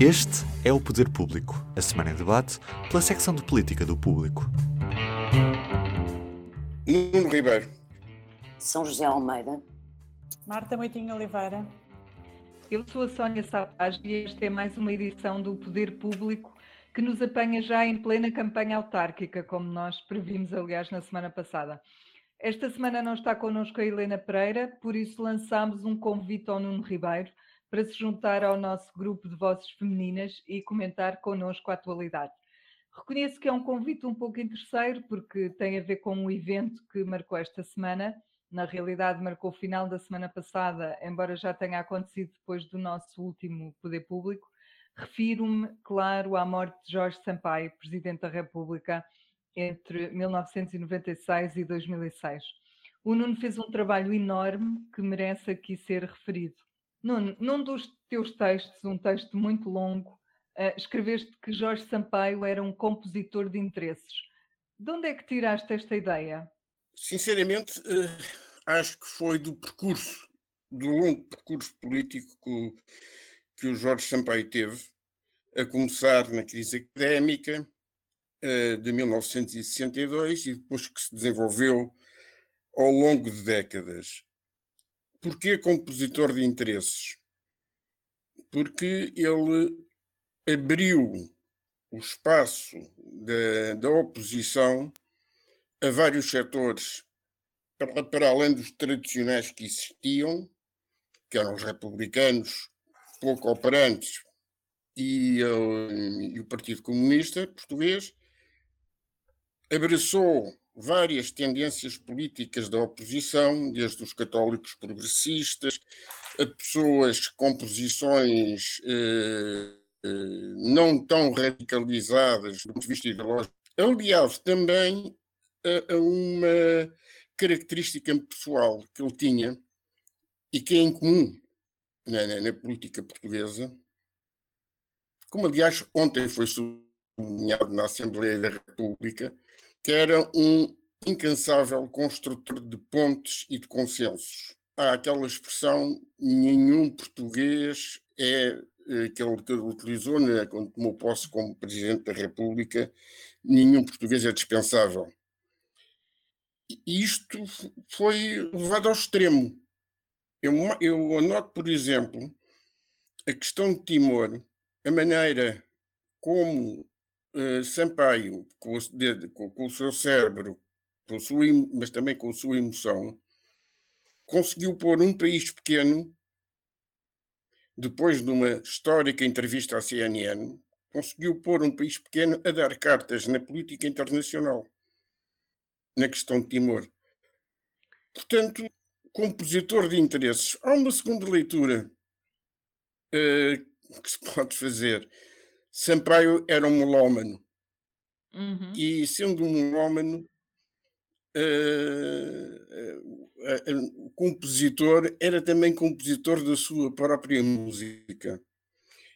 Este é o Poder Público, a semana em debate pela secção de política do Público. Nuno Ribeiro. São José Almeida. Marta Moitinho Oliveira. Eu sou a Sónia Sapaz e esta é mais uma edição do Poder Público que nos apanha já em plena campanha autárquica, como nós previmos, aliás, na semana passada. Esta semana não está connosco a Helena Pereira, por isso lançámos um convite ao Nuno Ribeiro para se juntar ao nosso grupo de vozes femininas e comentar connosco a atualidade. Reconheço que é um convite um pouco interesseiro, porque tem a ver com um evento que marcou esta semana. Na realidade, marcou o final da semana passada, embora já tenha acontecido depois do nosso último Poder Público. Refiro-me, claro, à morte de Jorge Sampaio, Presidente da República, entre 1996 e 2006. O Nuno fez um trabalho enorme que merece aqui ser referido. Nuno, num dos teus textos, um texto muito longo, uh, escreveste que Jorge Sampaio era um compositor de interesses. De onde é que tiraste esta ideia? Sinceramente, uh, acho que foi do percurso, do longo percurso político que o, que o Jorge Sampaio teve, a começar na crise académica, eh, de 1962 e depois que se desenvolveu ao longo de décadas. Porquê compositor de interesses? Porque ele abriu o espaço da, da oposição a vários setores, para, para além dos tradicionais que existiam, que eram os republicanos pouco operantes e, uh, e o Partido Comunista Português, abraçou várias tendências políticas da oposição, desde os católicos progressistas a pessoas com posições eh, eh, não tão radicalizadas do ponto de vista ideológico, aliado também a, a, uma característica pessoal que ele tinha e que é incomum na, na, na política portuguesa, como aliás ontem foi sublinhado na Assembleia da República, que era um incansável construtor de pontes e de consensos. Há aquela expressão: nenhum português é aquele que ele utilizou né, quando tomou posse como Presidente da República, nenhum português é dispensável. Isto foi levado ao extremo. Eu, eu anoto, por exemplo, a questão de Timor, a maneira como uh, Sampaio, com o, com, com o seu cérebro, com sua, mas também com a sua emoção, conseguiu pôr um país pequeno, depois de uma histórica entrevista à CNN, conseguiu pôr um país pequeno a dar cartas na política internacional, na questão de Timor. Portanto, compositor de interesses. Há uma segunda leitura uh, que se pode fazer Sampaio era um melómano. Uhum. E sendo um melómano, uh, uh, uh, compositor, era também compositor da sua própria música.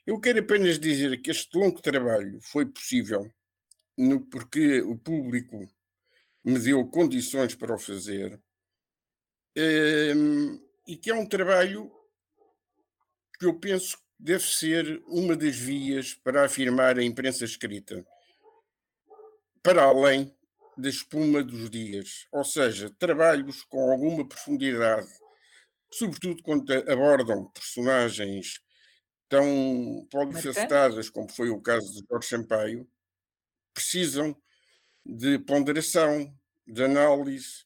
Eu quero apenas dizer que este longo trabalho foi possível no, porque o público me deu condições para o fazer ehm, e que é um trabalho que eu penso deve ser uma das vias para afirmar a imprensa escrita, para além da espuma dos dias, ou seja, trabalhos com alguma profundidade, sobretudo quando abordam personagens tão polifacetadas como foi o caso de Jorge Sampaio, precisam de ponderação, de análise,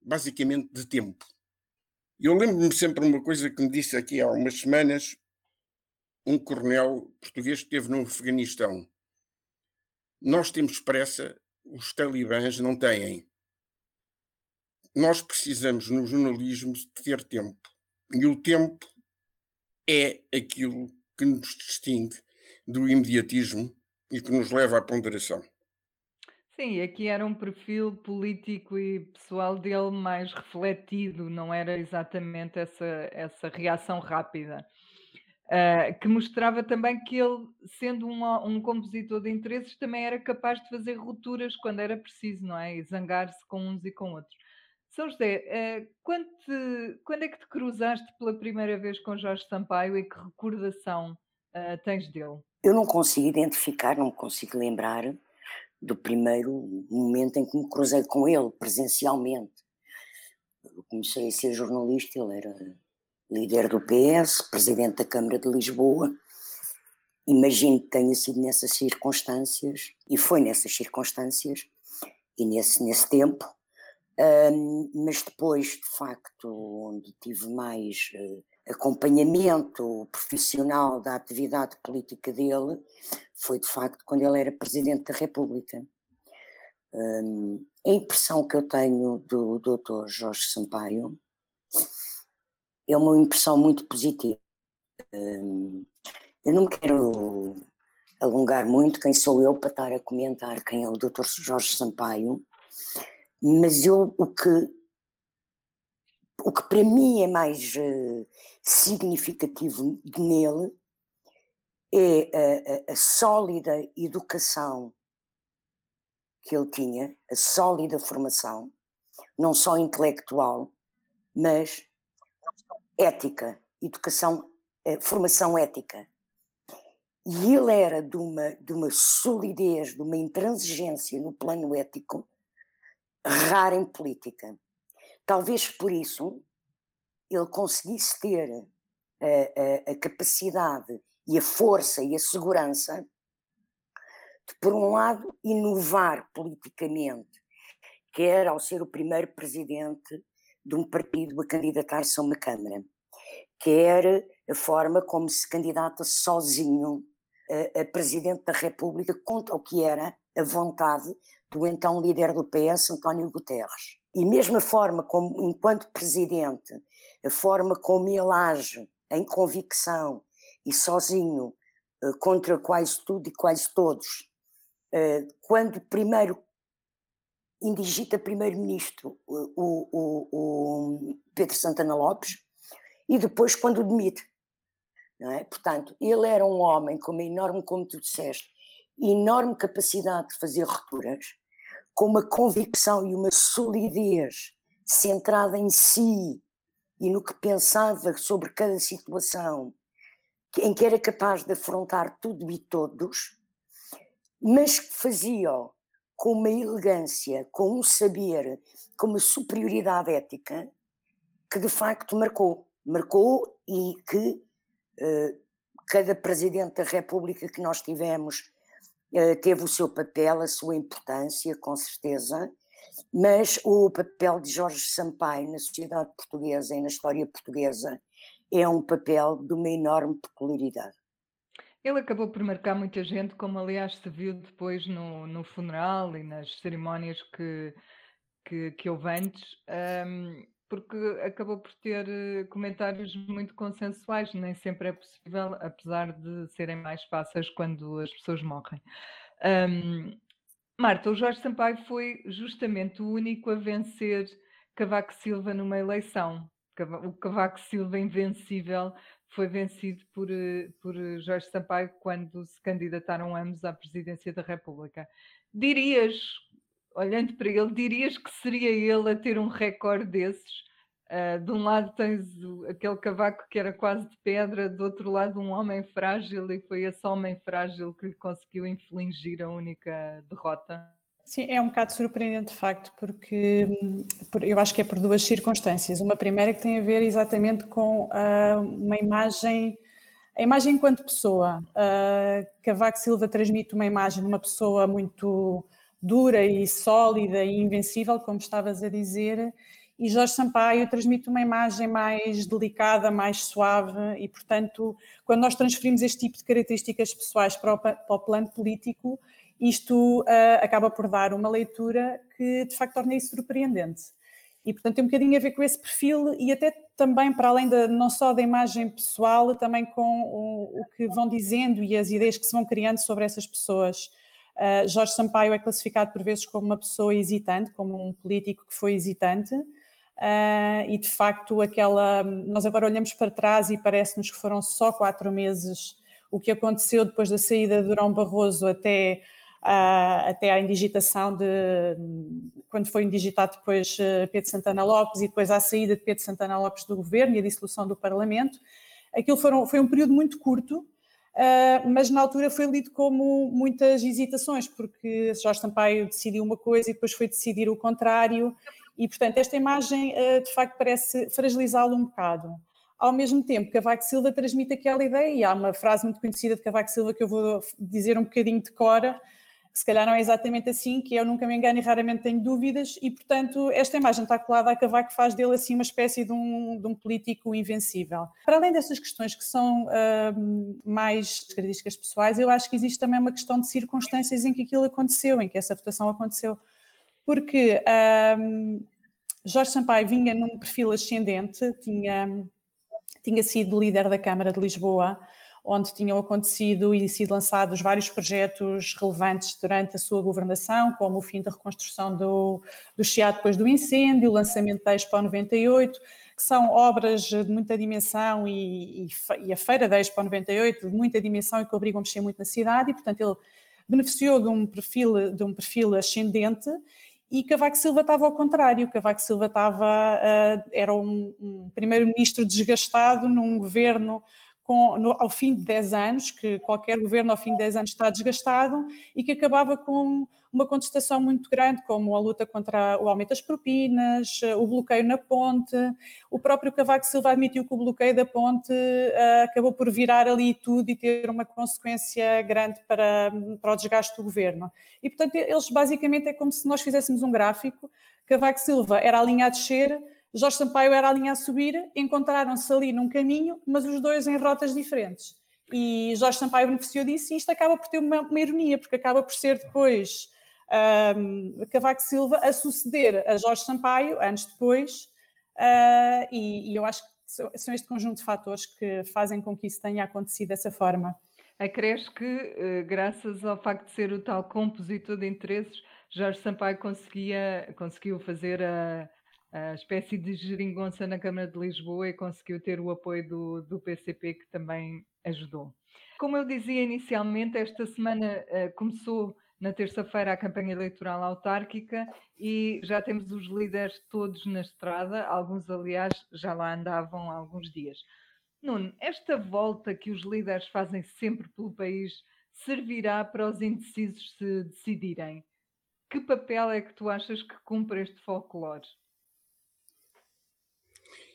basicamente de tempo. Eu lembro-me sempre uma coisa que me disse aqui há umas semanas um coronel português que esteve no Afeganistão. Nós temos pressa, os talibãs não têm. Nós precisamos, no jornalismo, de ter tempo. E o tempo é aquilo que nos distingue do imediatismo e que nos leva à ponderação. Sim, aqui era um perfil político e pessoal dele mais refletido, não era exatamente essa, essa reação rápida. Uh, que mostrava também que ele, sendo um, um, compositor de interesses, também era capaz de fazer rupturas quando era preciso, não é? E zangar-se com uns e com outros. São José, uh, quando, te, quando, é que te cruzaste pela primeira vez com Jorge Sampaio e que recordação uh, tens dele? Eu não consigo identificar, não consigo lembrar do primeiro momento em que me cruzei com ele presencialmente. Eu comecei a ser jornalista, ele era líder do PS, presidente da Câmara de Lisboa. Imagino que tenha sido nessas circunstâncias, e foi nessas circunstâncias, e nesse, nesse tempo, um, mas depois, de facto, onde tive mais uh, acompanhamento profissional da atividade política dele, foi de facto quando ele era Presidente da República. Um, a impressão que eu tenho do Dr. Jorge Sampaio é uma impressão muito positiva. Um, eu não me quero alongar muito, quem sou eu para estar a comentar quem é o Dr. Jorge Sampaio, mas eu, o que, o que para mim é mais uh, significativo nele é a, a, a sólida educação que ele tinha, a sólida formação, não só intelectual, mas ética, educação, eh, formação ética. E ele era de uma, de uma solidez, de uma intransigência no plano ético rara em política. Talvez por isso ele conseguisse ter a, a, a capacidade e a força e a segurança de, por um lado, inovar politicamente, quer ao ser o primeiro presidente de um partido a candidatar-se a uma Câmara, quer a forma como se candidata sozinho a, a Presidente da República contra o que era a vontade do então líder do PS, António Guterres. E mesmo a forma como, enquanto Presidente, a forma como ele age em convicção e sozinho uh, contra quase tudo e quase todos, uh, quando primeiro indigita primeiro-ministro o, o, o, Pedro Santana Lopes e depois quando o demite. É? Portanto, ele era um homem com uma enorme, como tu disseste, enorme capacidade de fazer rupturas, com uma convicção e uma solidez centrada em si e no que pensava sobre cada situação, em que era capaz de afrontar tudo e todos, mas que fazia com uma elegância, com um saber, com uma superioridade ética que de facto marcou. Marcou e que uh, cada presidente da República que nós tivemos uh, teve o seu papel, a sua importância, com certeza, mas o papel de Jorge Sampaio na sociedade portuguesa e na história portuguesa é um papel de uma enorme peculiaridade. Ele acabou por marcar muita gente, como aliás se viu depois no, no funeral e nas cerimónias que, que, que houve antes, um, porque acabou por ter eh, comentários muito consensuais, nem sempre é possível, apesar de serem mais fáceis quando as pessoas morrem. Um, Marta, o Jorge Sampaio foi justamente o único a vencer Cavaco Silva numa eleição. O Cavaco Silva invencível foi vencido por, eh, por Jorge Sampaio quando se candidataram ambos à presidência da República. Dirias, olhando para ele, dirias que seria ele a ter um recorde desses? Uh, de um lado tens aquele cavaco que era quase de pedra, do outro lado um homem frágil, e foi esse homem frágil que lhe conseguiu infligir a única derrota. Sim, é um bocado surpreendente de facto, porque eu acho que é por duas circunstâncias. Uma primeira que tem a ver exatamente com uh, uma imagem, a imagem enquanto pessoa. Uh, Cavaco Silva transmite uma imagem de uma pessoa muito dura e sólida e invencível, como estavas a dizer, e Jorge Sampaio transmite uma imagem mais delicada, mais suave, e, portanto, quando nós transferimos este tipo de características pessoais para o, para o plano político, isto uh, acaba por dar uma leitura que, de facto, torna isso surpreendente. E, portanto, tem um bocadinho a ver com esse perfil e até também, para além de, não só da imagem pessoal, também com o, o que vão dizendo e as ideias que se vão criando sobre essas pessoas. Uh, Jorge Sampaio é classificado por vezes como uma pessoa hesitante, como um político que foi hesitante, Uh, e de facto aquela nós agora olhamos para trás e parece-nos que foram só quatro meses o que aconteceu depois da saída de Durão Barroso até até à indigitação de quando foi indigitado depois uh, Pedro Santana Lopes e depois à saída de Pedro Santana Lopes do governo e a dissolução do Parlamento aquilo foram, foi um período muito curto Uh, mas na altura foi lido como muitas hesitações, porque Jorge Sampaio decidiu uma coisa e depois foi decidir o contrário, e portanto esta imagem uh, de facto parece fragilizá-lo um bocado. Ao mesmo tempo, Cavaco Silva transmite aquela ideia, e há uma frase muito conhecida de Cavaco Silva que eu vou dizer um bocadinho de cora, se calhar não é exatamente assim, que eu nunca me engano e raramente tenho dúvidas, e portanto esta imagem está colada a Cavaco faz dele assim uma espécie de um, de um político invencível. Para além dessas questões que são uh, mais características pessoais, eu acho que existe também uma questão de circunstâncias em que aquilo aconteceu, em que essa votação aconteceu. Porque uh, Jorge Sampaio vinha num perfil ascendente, tinha, tinha sido líder da Câmara de Lisboa, onde tinham acontecido e sido lançados vários projetos relevantes durante a sua governação, como o fim da reconstrução do, do Chiado depois do incêndio, o lançamento da Expo 98, que são obras de muita dimensão e, e, e a Feira da Expo 98 de muita dimensão e que obrigam a mexer muito na cidade e, portanto, ele beneficiou de um perfil, de um perfil ascendente e Cavaco Silva estava ao contrário, Cavaco Silva estava, uh, era um primeiro-ministro desgastado num governo com, no, ao fim de 10 anos, que qualquer governo ao fim de 10 anos está desgastado e que acabava com uma contestação muito grande, como a luta contra o aumento das propinas, o bloqueio na ponte. O próprio Cavaco Silva admitiu que o bloqueio da ponte uh, acabou por virar ali tudo e ter uma consequência grande para, para o desgaste do governo. E, portanto, eles basicamente é como se nós fizéssemos um gráfico. Cavaco Silva era a linha a descer, Jorge Sampaio era a linha a subir, encontraram-se ali num caminho, mas os dois em rotas diferentes. E Jorge Sampaio beneficiou disso e isto acaba por ter uma, uma ironia, porque acaba por ser depois um, Cavaco Silva a suceder a Jorge Sampaio, anos depois, uh, e, e, eu acho que são este conjunto de fatores que fazem com que isso tenha acontecido dessa forma. Acresce que, uh, graças ao facto de ser o tal compositor de interesses, Jorge Sampaio conseguia, conseguiu fazer a a espécie de geringonça na Câmara de Lisboa e conseguiu ter o apoio do, do PCP, que também ajudou. Como eu dizia inicialmente, esta semana uh, começou na terça-feira a campanha eleitoral autárquica e já temos os líderes todos na estrada, alguns, aliás, já lá andavam há alguns dias. Nuno, esta volta que os líderes fazem sempre pelo país servirá para os indecisos se decidirem? Que papel é que tu achas que cumpre este folclore?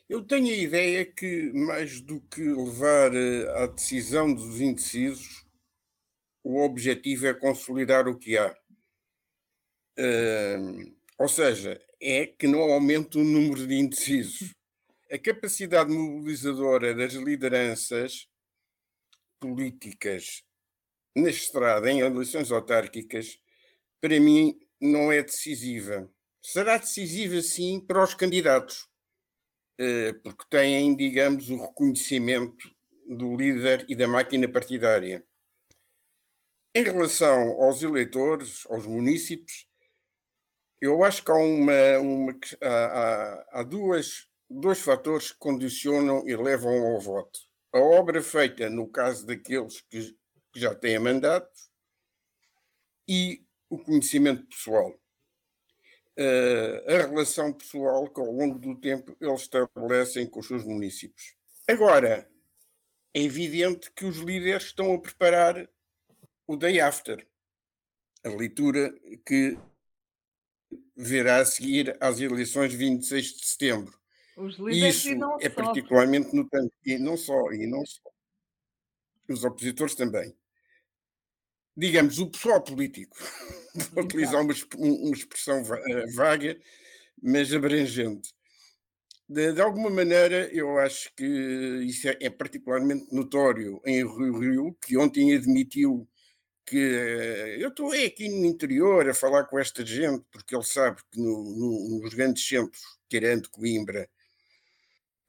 Eu tenho a ideia que, mais do que levar eh, à decisão dos indecisos, o objetivo é consolidar o que há. Uh, ou seja, é que não aumente o número de indecisos. A capacidade mobilizadora das lideranças políticas na estrada, em eleições autárquicas, para mim não é decisiva. Será decisiva, sim, para os candidatos porque têm, digamos, o reconhecimento do líder e da máquina partidária. Em relação aos eleitores, aos munícipes, eu acho que há, uma, uma há, há duas, dois fatores que condicionam e levam ao voto. A obra feita no caso daqueles que, que já têm mandato e o conhecimento pessoal. Eh, a relação pessoal que ao longo do tempo eles estabelecem com os seus municípios. Agora, é evidente que os líderes estão a preparar o day after, a leitura que virá a seguir às eleições de 26 de setembro. Os líderes Isso e não é só. particularmente notante, e não só, e não só. Os opositores também digamos, o pessoal político, para utilizar uma, uma expressão eh, vaga, mas abrangente. De, de, alguma maneira, eu acho que isso é, é, particularmente notório em Rio Rio, que ontem admitiu que uh, eu estou aqui no interior a falar com esta gente, porque ele sabe que no, no, nos grandes centros, tirando Coimbra,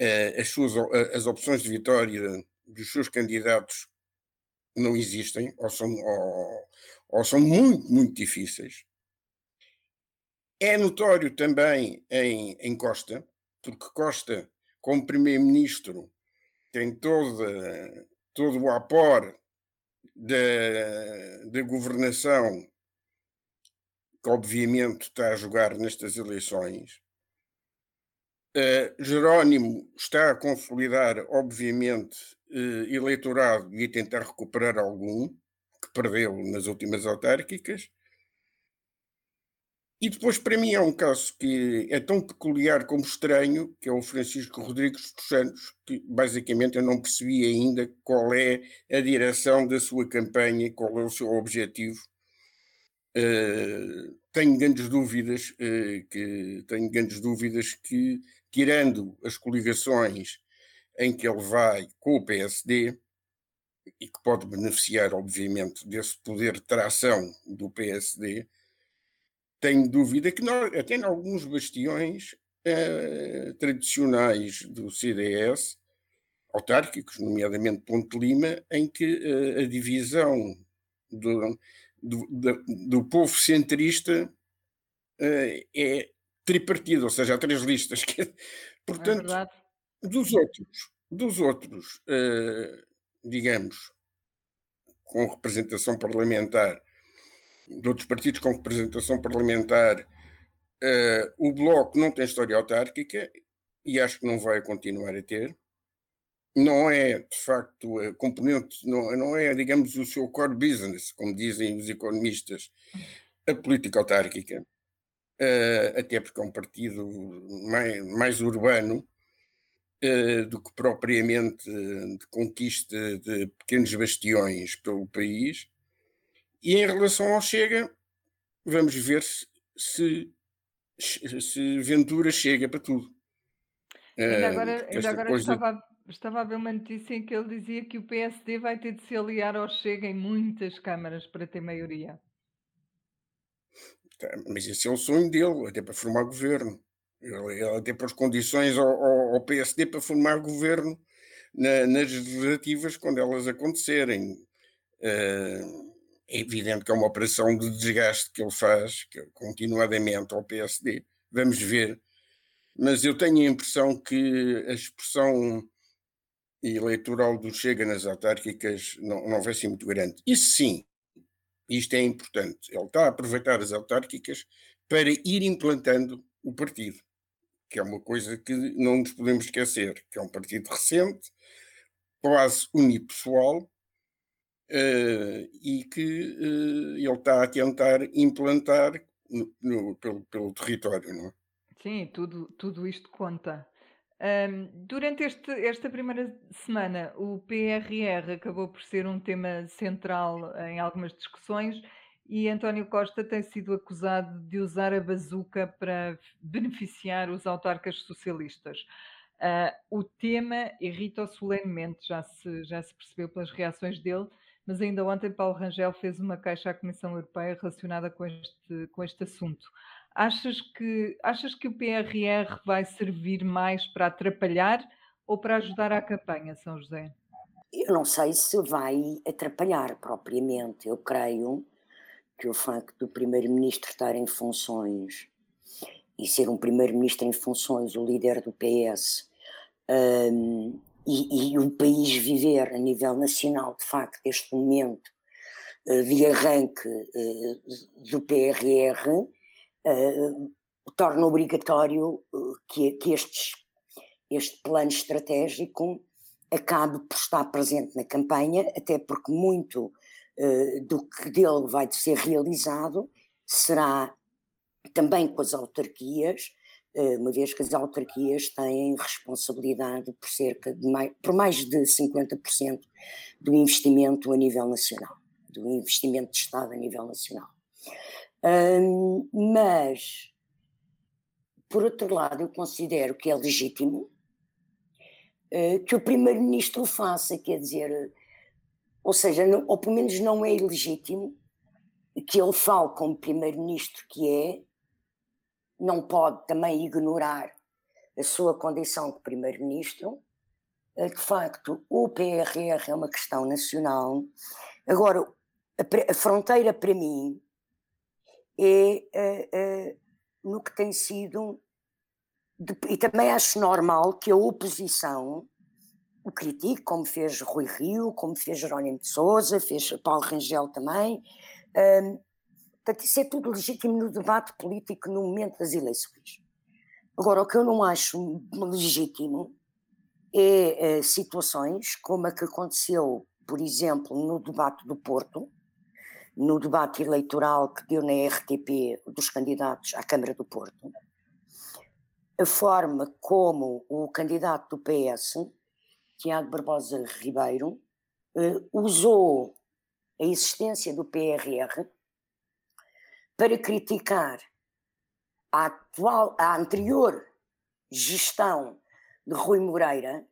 uh, as, suas, as opções de vitória dos seus candidatos não existem ou são, ou, ou são muito, muito difíceis. É notório também em, em Costa, porque Costa, como primeiro-ministro, tem toda, todo o apor da, da governação que obviamente está a jogar nestas eleições. Uh, Jerónimo está a consolidar, obviamente, uh, eleitorado e a tentar recuperar algum que perdeu nas últimas autárquicas. E depois, para mim, é um caso que é tão peculiar como estranho, que é o Francisco Rodrigues dos Santos, que basicamente eu não percebi ainda qual é a direção da sua campanha, qual é o seu objetivo. Uh, tenho grandes dúvidas, uh, que, tenho grandes dúvidas que, tirando as coligações em que ele vai com o PSD, e que pode beneficiar, obviamente, desse poder de tração do PSD, tenho dúvida que nós, até em alguns bastiões eh, tradicionais do CDS, autárquicos, nomeadamente Ponte Lima, em que eh, a divisão do, do, do, do povo centrista eh, é tripartida, ou seja, há três listas. Que, portanto, é dos outros, dos outros, digamos, com representação parlamentar, de outros partidos com representação parlamentar, uh, o Bloco não tem história autárquica e acho que não vai continuar a ter. Não é, de facto, a componente, não, não é, digamos, o seu core business, como dizem os economistas, a política autárquica, uh, até porque é um partido mais, mais urbano, Uh, do que propriamente de conquista de pequenos bastiões pelo país. E em relação ao Chega, vamos ver se, se Ventura chega para tudo. Ainda agora, ainda agora coisa... estava, estava a ver uma notícia em que ele dizia que o PSD vai ter de se aliar ao Chega em muitas câmaras para ter maioria. Tá, mas esse é o sonho dele, até para formar governo. Ele, ele até pôs condições ao, ao, ao, PSD para formar governo na, nas legislativas quando elas acontecerem. Uh, é evidente que é uma operação de desgaste que ele faz que, continuadamente ao PSD. Vamos ver. Mas eu tenho a impressão que a expressão eleitoral do Chega nas autárquicas não, não vai ser muito grande. Isso sim, isto é importante. Ele está a aproveitar as autárquicas para ir implantando o partido, que é uma coisa que não nos podemos esquecer, que é um partido recente, quase unipessoal, uh, e que uh, ele está a tentar implantar no, no, pelo, pelo território, não é? Sim, tudo, tudo isto conta. Um, durante este, esta primeira semana, o PRR acabou por ser um tema central em algumas discussões e António Costa tem sido acusado de usar a bazuca para beneficiar os autarcas socialistas. Uh, o tema irrita-o solenemente, já se, já se percebeu pelas reações dele, mas ainda ontem Paulo Rangel fez uma queixa à Comissão Europeia relacionada com este, com este assunto. Achas que, achas que o PRR vai servir mais para atrapalhar ou para ajudar à campanha, São José? Eu não sei se vai atrapalhar propriamente. Eu creio que o facto do primeiro-ministro estar em funções e ser um primeiro-ministro em funções, o líder do PS, um, e, e, o país viver a nível nacional, de facto, este momento uh, de arranque uh, do PRR, uh, eh, torna obrigatório que, que estes, este plano estratégico acabe por estar presente na campanha, até porque muito do que dele vai ser realizado será também com as autarquias, eh, uma vez que as autarquias têm responsabilidade por cerca de mais, por mais de 50% do investimento a nível nacional, do investimento de Estado a nível nacional. Mas, por outro lado, eu considero que é legítimo uh, que o Primeiro-Ministro faça, quer dizer, ou seja, não, ou pelo menos não é ilegítimo que ele fale como Primeiro-Ministro que é, não pode também ignorar a sua condição de primeiro-ministro. Eh, de facto, o PRR é uma questão nacional. Agora, a, a fronteira para mim é, é, é, no que tem sido, de, e também acho normal que a oposição o critique, como fez Rui Rio, como fez Jerónimo de Souza, fez Paulo Rangel também. Um, Portanto, isso é tudo legítimo no debate político no momento das eleições. Agora, o que eu não acho legítimo é, é situações como a que aconteceu, por exemplo, no debate do Porto, no debate eleitoral que deu na RTP dos candidatos à Câmara do Porto, a forma como o candidato do PS, Tiago Barbosa Ribeiro, eh, usou a existência do PRR para criticar a, atual, a anterior gestão de Rui Moreira,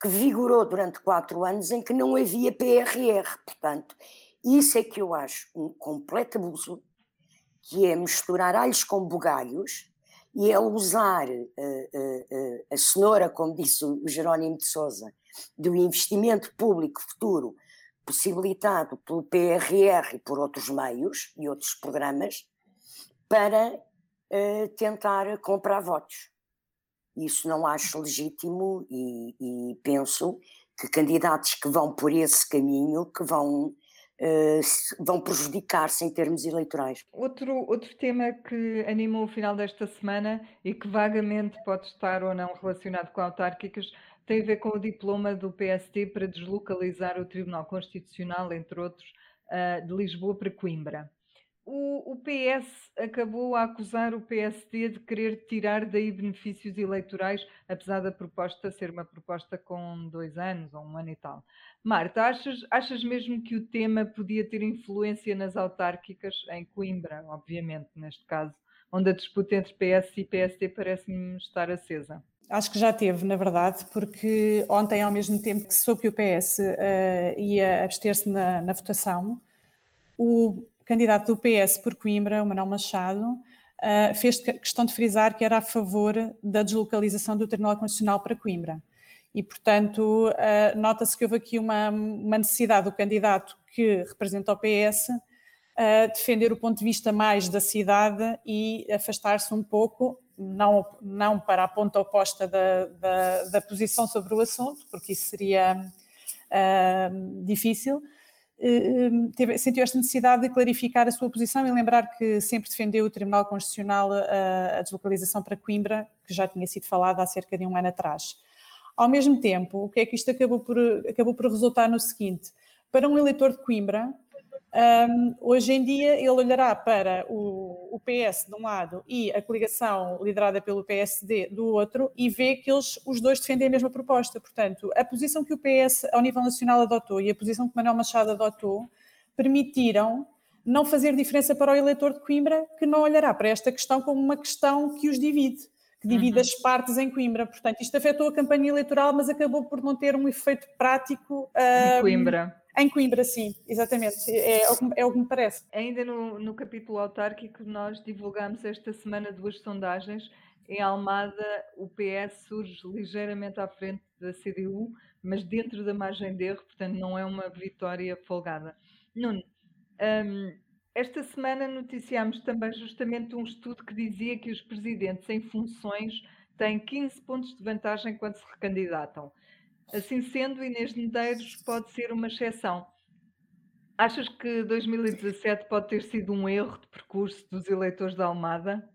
que vigorou durante quatro anos em que não havia PRR. Portanto, isso é que eu acho um completo abuso, que é misturar alhos com bugalhos e é usar uh, uh, uh, a cenoura, como disse o Jerónimo de Souza, do investimento público futuro possibilitado pelo PRR e por outros meios e outros programas para tentar comprar votos. Isso não acho legítimo e, e penso que candidatos que vão por esse caminho que vão Uh, vão prejudicar-se em termos eleitorais. Outro, outro tema que animou o final desta semana e que vagamente pode estar ou não relacionado com autárquicas tem a ver com o diploma do PST para deslocalizar o Tribunal Constitucional, entre outros, uh, de Lisboa para Coimbra o, o, PS acabou a acusar o PSD de querer tirar daí benefícios eleitorais, apesar da proposta ser uma proposta com dois anos ou um ano e tal. Marta, achas, achas mesmo que o tema podia ter influência nas autárquicas, em Coimbra, obviamente, neste caso, onde a disputa entre PS e PSD parece-me estar acesa? Acho que já teve, na verdade, porque ontem, ao mesmo tempo que soube que o PS uh, eh, ia abster-se na, na votação, o candidato do PS por Coimbra, o Manuel Machado, uh, fez questão de frisar que era a favor da deslocalização do Tribunal Constitucional para Coimbra. E, portanto, uh, nota-se que houve aqui uma, uma, necessidade do candidato que representa o PS uh, defender o ponto de vista mais da cidade e afastar-se um pouco, não, não para a ponta oposta da, da, da posição sobre o assunto, porque isso seria difícil, teve, sentiu esta necessidade de clarificar a sua posição e lembrar que sempre defendeu o Tribunal Constitucional a, a, deslocalização para Coimbra, que já tinha sido falada há cerca de um ano atrás. Ao mesmo tempo, o que é que isto acabou por, acabou por resultar no seguinte? Para um eleitor de Coimbra, um, hoje em dia, ele olhará para o, o, PS de um lado e a coligação liderada pelo PSD do outro e vê que eles, os dois, defendem a mesma proposta. Portanto, a posição que o PS ao nível nacional adotou e a posição que Manuel Machado adotou permitiram não fazer diferença para o eleitor de Coimbra, que não olhará para esta questão como uma questão que os divide, que divide uhum. as partes em Coimbra. Portanto, isto afetou a campanha eleitoral, mas acabou por não ter um efeito prático. Um, Coimbra em Coimbra, sim, exatamente. É, é, o, que, é o que me parece. Ainda no, no capítulo autárquico, nós divulgamos esta semana duas sondagens. Em Almada, o PS surge ligeiramente à frente da CDU, mas dentro da margem de erro, portanto, não é uma vitória folgada. Nuno, um, esta semana noticiámos também justamente um estudo que dizia que os presidentes em funções têm 15 pontos de vantagem quando se recandidatam. Assim sendo, Inês Medeiros pode ser uma exceção. Achas que 2017 pode ter sido um erro de percurso dos eleitores da Almada?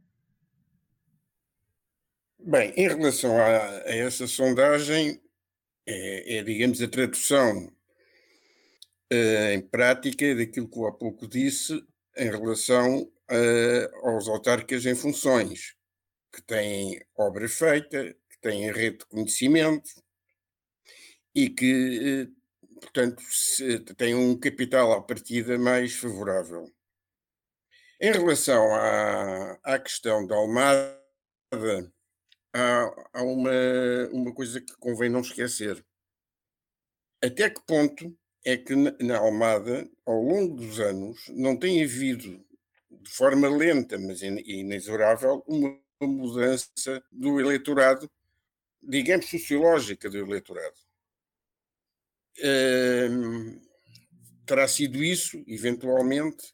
Bem, em relação a, a essa sondagem, é, é, digamos, a tradução em prática daquilo que eu há pouco disse em relação uh, aos autarcas em funções, que têm obra feita, que têm rede de conhecimento, e que, eh, portanto, tem um capital à partida mais favorável. Em relação à, à questão da Almada, há, há uma, uma coisa que convém não esquecer. Até que ponto é que na Almada, ao longo dos anos, não tem havido, de forma lenta, mas inexorável, uma mudança do eleitorado, digamos, sociológica do eleitorado terá sido isso, eventualmente.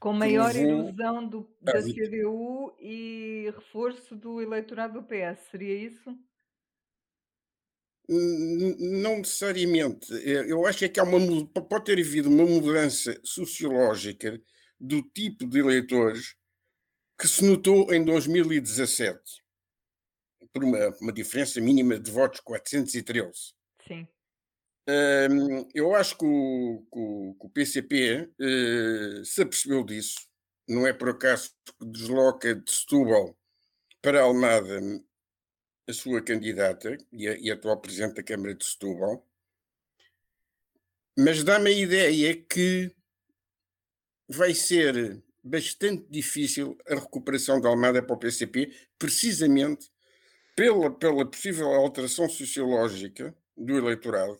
Com maior erosão do, da CDU e reforço do eleitorado do PS, seria isso? Não necessariamente. Eu acho é que há uma, pode ter havido uma mudança sociológica do tipo de eleitores que se notou em 2017. por uma, uma diferença mínima de votos, 413. Sim. Um, eu acho que o, que o, que o PCP uh, eh, se apercebeu disso. Não é por acaso que desloca de Setúbal para Almada a sua candidata e, a, e atual presidente da Câmara de Setúbal. Mas dá-me a ideia que vai ser bastante difícil a recuperação da Almada para o PCP, precisamente pela, pela possível alteração sociológica do eleitorado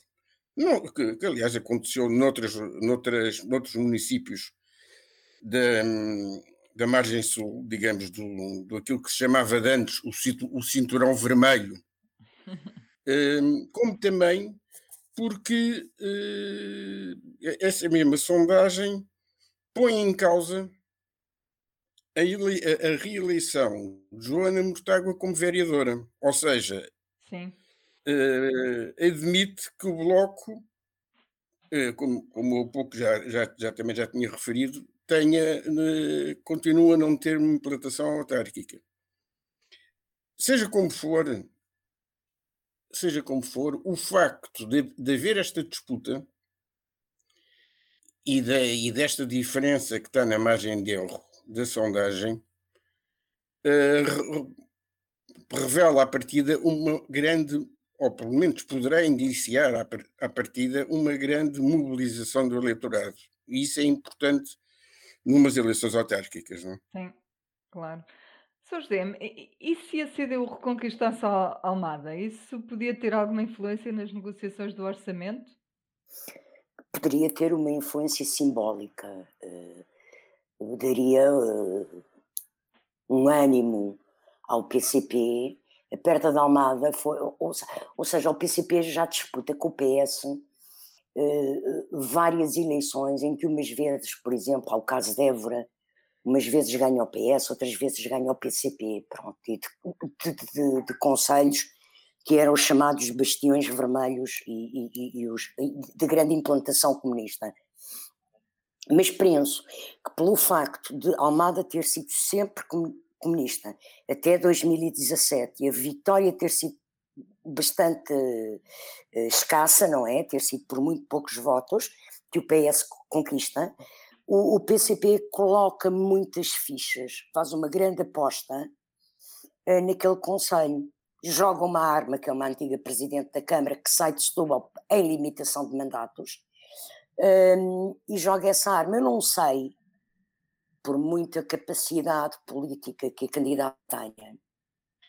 não, que, que, aliás aconteceu noutras, noutras, noutros municípios da, da margem sul, digamos, do, do aquilo que se chamava antes o, o cinturão vermelho, um, como também porque uh, essa mesma sondagem põe em causa a, a, reeleição de Joana Mortágua como vereadora, ou seja, uh, admite que o Bloco, uh, como, como há pouco já, já, já, também já tinha referido, tenha, uh, continua a não ter uma implantação autárquica. Seja como for, seja como for, o facto de, de haver esta disputa e, de, e, desta diferença que está na margem de erro da sondagem uh, revela à partida uma grande ou pelo menos poderá indiciar à partida uma grande mobilização do eleitorado. E isso é importante numas eleições autárquicas, não é? Sim, claro. Sr. José, e se a CDU reconquistasse a Almada, isso podia ter alguma influência nas negociações do orçamento? Poderia ter uma influência simbólica. Eh, daria eh, um ânimo ao PCP a perda da Almada foi, ou, ou, seja, o PCP já disputa com o PS várias eleições em que umas vezes, por exemplo, ao caso de Évora, umas vezes ganha o PS, outras vezes ganha o PCP, pronto, e de, de, de, de conselhos que eram os chamados bastiões vermelhos e, e, e os, de grande implantação comunista. Mas penso que pelo facto de Almada ter sido sempre comunista até 2017 e a vitória ter sido bastante uh, escassa, não é? Ter sido por muito poucos votos que o PS conquista, o, o PCP coloca muitas fichas, faz uma grande aposta uh, naquele conselho. Joga uma arma, que é uma antiga presidente da Câmara, que sai de Setúbal em limitação de mandatos, um, e joga essa arma. Eu não sei por muita capacidade política que a candidata tenha.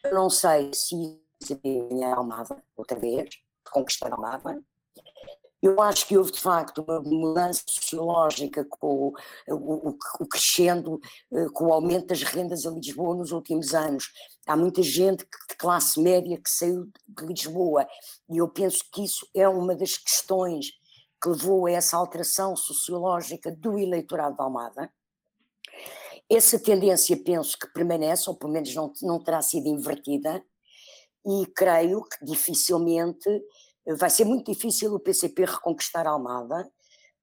Eu não sei se ganhar Almada outra vez, conquistar Almada. Eu acho que houve de facto uma mudança sociológica com o, o, o, crescendo, eh, com o aumento das rendas a Lisboa nos últimos anos. Há muita gente de classe média que saiu de Lisboa e eu penso que isso é uma das questões que levou a essa alteração sociológica do eleitorado de Almada essa tendência penso que permanece, ou pelo menos não, não terá sido invertida, e creio que dificilmente, vai ser muito difícil o PCP reconquistar a Almada,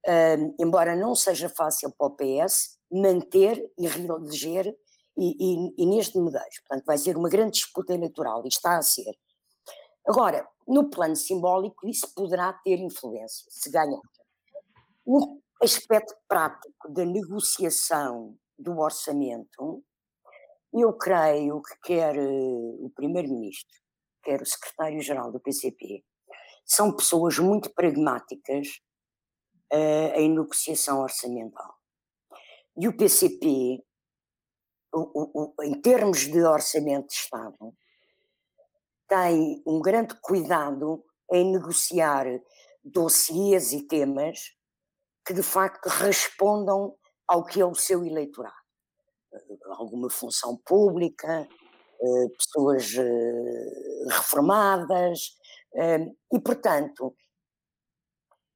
um, embora não seja fácil para o PS manter e reeleger e, neste modelo. Portanto, vai ser uma grande disputa eleitoral, e está a ser. Agora, no plano simbólico, isso poderá ter influência, se ganhar. No aspecto prático da negociação do orçamento, eu creio que quer eh, o primeiro-ministro, quer o secretário-geral do PCP, são pessoas muito pragmáticas uh, em negociação orçamental. E o PCP, o, o, o, em termos de orçamento de Estado, tem um grande cuidado em negociar dossiês e temas que de facto respondam ao que é o seu eleitorado. Alguma função pública, pessoas eh, reformadas, eh, e portanto,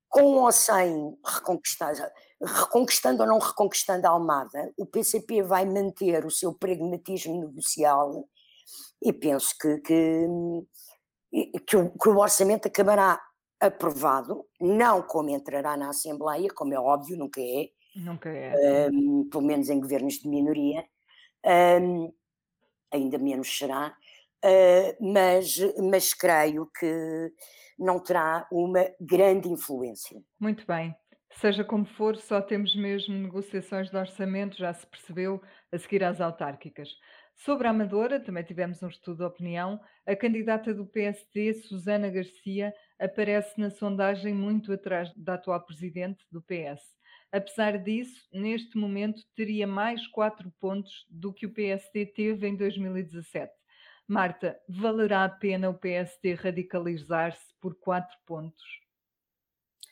com ou sem reconquistar, reconquistando ou não reconquistando a Almada, o PCP vai manter o seu pragmatismo negocial e penso que, que, que, o, que o orçamento acabará aprovado, não como entrará na Assembleia, como é óbvio, nunca é, Nunca é. Um, pelo menos em governos de minoria, um, ainda menos será, uh, mas, mas creio que não terá uma grande influência. Muito bem. Seja como for, só temos mesmo negociações de orçamento, já se percebeu, a seguir às autárquicas. Sobre a Amadora, também tivemos um estudo de opinião. A candidata do PSD, Susana Garcia, aparece na sondagem muito atrás da atual presidente do PS. Apesar disso, neste momento teria mais quatro pontos do que o PSD teve em 2017. Marta, valerá a pena o PSD radicalizar-se por quatro pontos?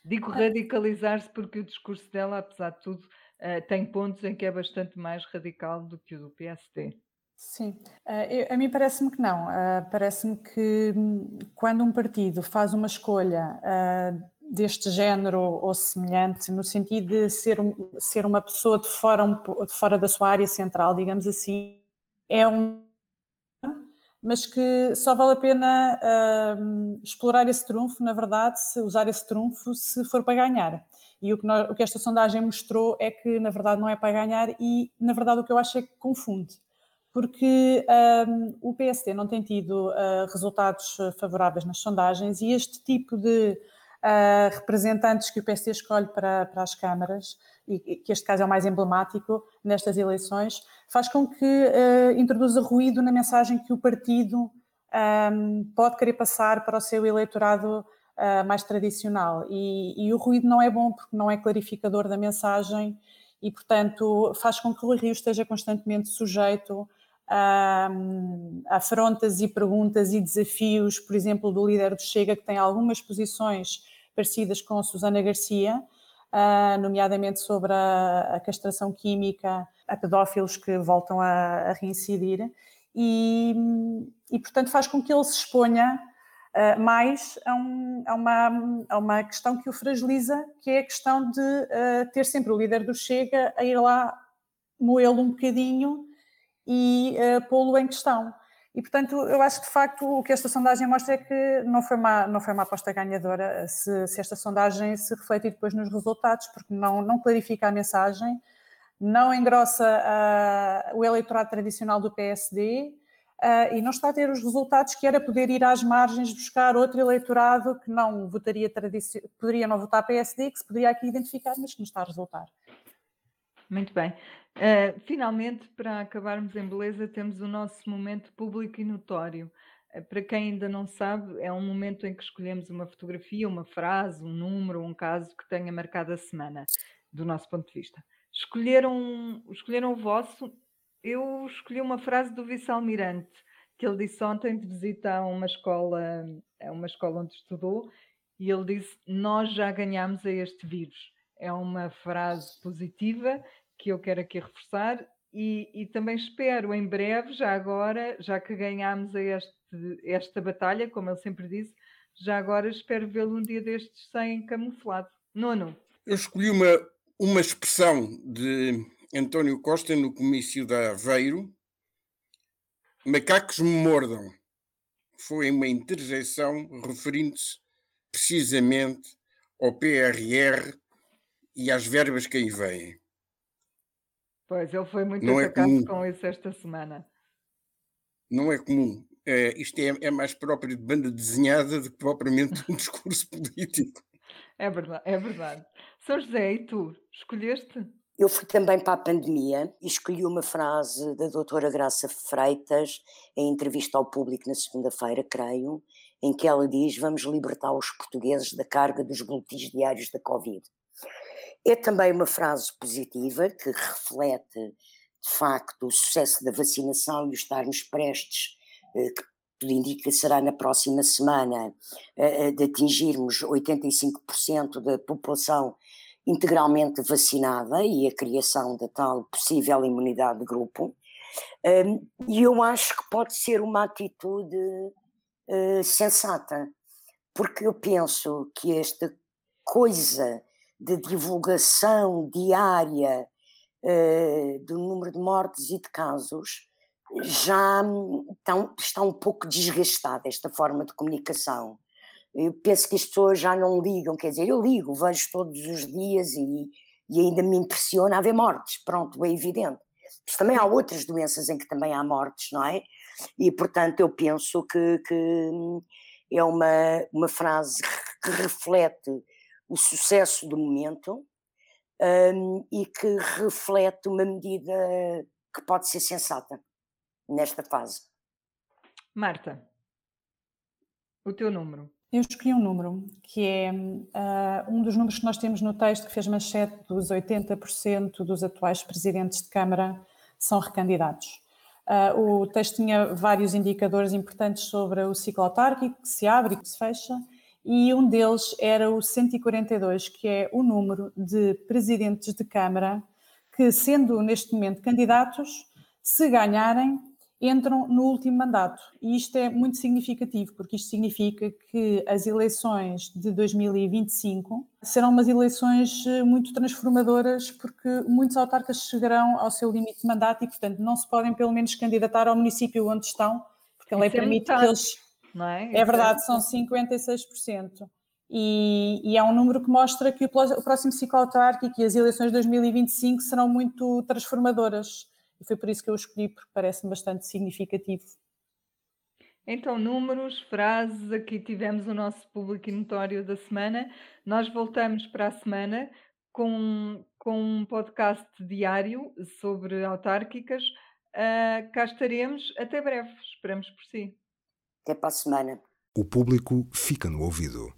Digo radicalizar-se porque o discurso dela, apesar de tudo, uh, tem pontos em que é bastante mais radical do que o do PSD. Sim, uh, a mim parece-me que não. Uh, parece-me que hum, quando um partido faz uma escolha deste género ou semelhante, no sentido de ser, ser uma pessoa de fora, de fora da sua área central, digamos assim, é um. Mas que só vale a pena uh, explorar esse trunfo, na verdade, se usar esse trunfo se for para ganhar. E o que, nós, o que esta sondagem mostrou é que, na verdade, não é para ganhar e, na verdade, o que eu acho é que confunde porque um, o PSD não tem tido uh, resultados favoráveis nas sondagens e este tipo de uh, representantes que o PSD escolhe para, para as câmaras, e que este caso é o mais emblemático nestas eleições, faz com que uh, introduza ruído na mensagem que o partido um, pode querer passar para o seu eleitorado uh, mais tradicional. E, e, o ruído não é bom porque não é clarificador da mensagem e, portanto, faz com que o Rio esteja constantemente sujeito a afrontas e perguntas e desafios, por exemplo, do líder do Chega, que tem algumas posições parecidas com a Susana Garcia, nomeadamente sobre a, castração química a pedófilos que voltam a, reincidir, e, e, portanto faz com que ele se exponha mais a, um, a, uma, a uma questão que o fragiliza, que é a questão de ter sempre o líder do Chega a ir lá moê-lo um bocadinho e uh, pô-lo em questão. E, portanto, eu acho que, de facto, o que esta sondagem mostra é que não foi uma, não foi uma aposta ganhadora se, se esta sondagem se refletir depois nos resultados, porque não, não clarifica a mensagem, não engrossa uh, o eleitorado tradicional do PSD uh, eh, e não está a ter os resultados que era poder ir às margens buscar outro eleitorado que não votaria poderia não votar PSD, que se poderia aqui identificar, mas que não está a resultar. Muito bem. Uh, finalmente, para acabarmos em beleza, temos o nosso momento público e notório. Uh, para quem ainda não sabe, é um momento em que escolhemos uma fotografia, uma frase, um número, um caso que tenha marcado a semana, do nosso ponto de vista. Escolheram, escolheram o vosso. Eu escolhi uma frase do vice-almirante, que ele disse ontem de visita a uma escola, a uma escola onde estudou, e ele disse: Nós já ganhamos a este vírus. É uma frase positiva que eu quero aqui reforçar e, e, também espero em breve, já agora, já que ganhámos este, esta batalha, como ele sempre disse, já agora espero vê-lo um dia destes sem camuflado. Nono. Eu escolhi uma, uma expressão de António Costa no comício da Aveiro. Macacos me mordam. Foi uma interjeição referindo-se precisamente ao PRR e às verbas que aí vêm. Pois, ele foi muito não atacado é com isso esta semana. Não é comum. É, isto é, é, mais próprio de banda desenhada do que propriamente um discurso político. É verdade, é verdade. São José, e tu? Escolheste? Eu fui também para a pandemia e escolhi uma frase da doutora Graça Freitas em entrevista ao público na segunda-feira, creio, em que ela diz vamos libertar os portugueses da carga dos boletins diários da Covid. É também uma frase positiva que reflete, de facto, o sucesso da vacinação e o estarmos prestes, eh, que tudo indica será na próxima semana, eh, eh, de atingirmos 85% da população integralmente vacinada e a criação da tal possível imunidade de grupo. E eu acho que pode ser uma atitude sensata, porque eu penso que esta coisa de divulgação diária uh, do número de mortes e de casos já estão, está um pouco desgastada esta forma de comunicação. Eu penso que as pessoas já não ligam, quer dizer, eu ligo, vejo todos os dias e, e ainda me impressiona haver mortes, pronto, é evidente. Mas também há outras doenças em que também há mortes, não é? E, portanto, eu penso que, que é uma, uma frase que reflete o sucesso do momento um, e que reflete uma medida que pode ser sensata nesta fase. Marta, o teu número. Eu escolhi um número, que é uh, um dos números que nós temos no texto que fez manchete dos 80% dos atuais presidentes de Câmara são recandidatos. Uh, o texto tinha vários indicadores importantes sobre o ciclo autárquico, que se abre e que se fecha, e um deles era o 142, que é o número de presidentes de Câmara que, sendo neste momento candidatos, se ganharem, entram no último mandato. E isto é muito significativo, porque isto significa que as eleições de 2025 serão umas eleições eh, muito transformadoras, porque muitos autarcas chegarão ao seu limite de mandato e, portanto, não se podem, pelo menos, candidatar ao município onde estão, porque a lei é permite que eles. É? é verdade, são 56%. E, e, é um número que mostra que o, o próximo ciclo autárquico e as eleições de 2025 serão muito transformadoras e foi por isso que eu escolhi, porque parece-me bastante significativo. Então, números, frases, aqui tivemos o nosso público notório da semana. Nós voltamos para a semana com, com um podcast diário sobre autárquicas. Uh, cá estaremos. Até breve. Esperamos por si. Até para a semana. O público fica no ouvido.